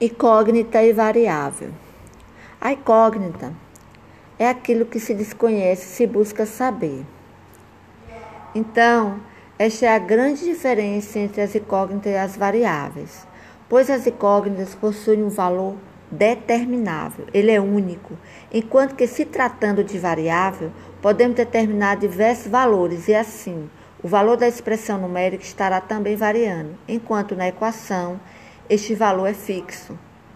Incógnita e variável. A incógnita é aquilo que se desconhece, se busca saber. Então, esta é a grande diferença entre as incógnitas e as variáveis, pois as incógnitas possuem um valor determinável, ele é único, enquanto que se tratando de variável, podemos determinar diversos valores e assim, o valor da expressão numérica estará também variando, enquanto na equação este valor é fixo.